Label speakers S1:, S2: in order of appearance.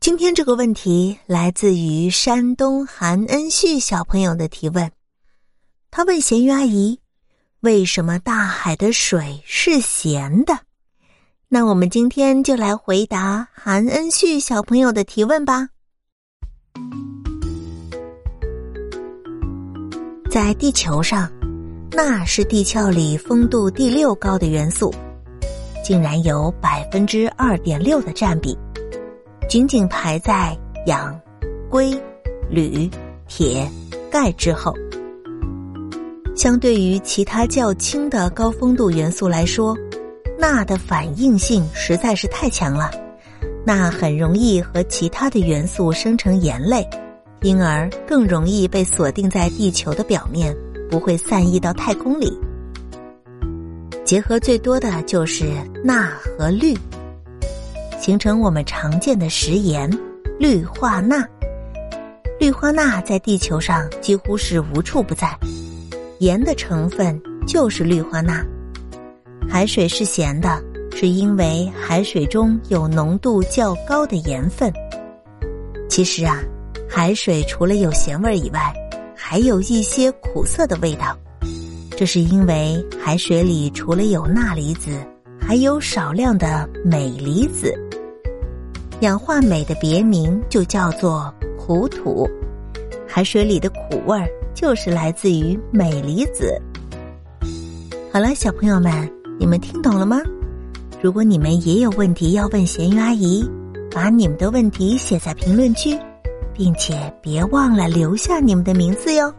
S1: 今天这个问题来自于山东韩恩旭小朋友的提问，他问咸鱼阿姨：“为什么大海的水是咸的？”那我们今天就来回答韩恩旭小朋友的提问吧。在地球上，钠是地壳里丰度第六高的元素，竟然有百分之二点六的占比。仅仅排在氧、硅、铝、铁、钙之后。相对于其他较轻的高丰度元素来说，钠的反应性实在是太强了。钠很容易和其他的元素生成盐类，因而更容易被锁定在地球的表面，不会散逸到太空里。结合最多的就是钠和氯。形成我们常见的食盐氯化钠。氯化钠在地球上几乎是无处不在，盐的成分就是氯化钠。海水是咸的，是因为海水中有浓度较高的盐分。其实啊，海水除了有咸味以外，还有一些苦涩的味道，这是因为海水里除了有钠离子，还有少量的镁离子。氧化镁的别名就叫做苦土，海水里的苦味儿就是来自于镁离子。好了，小朋友们，你们听懂了吗？如果你们也有问题要问咸鱼阿姨，把你们的问题写在评论区，并且别忘了留下你们的名字哟。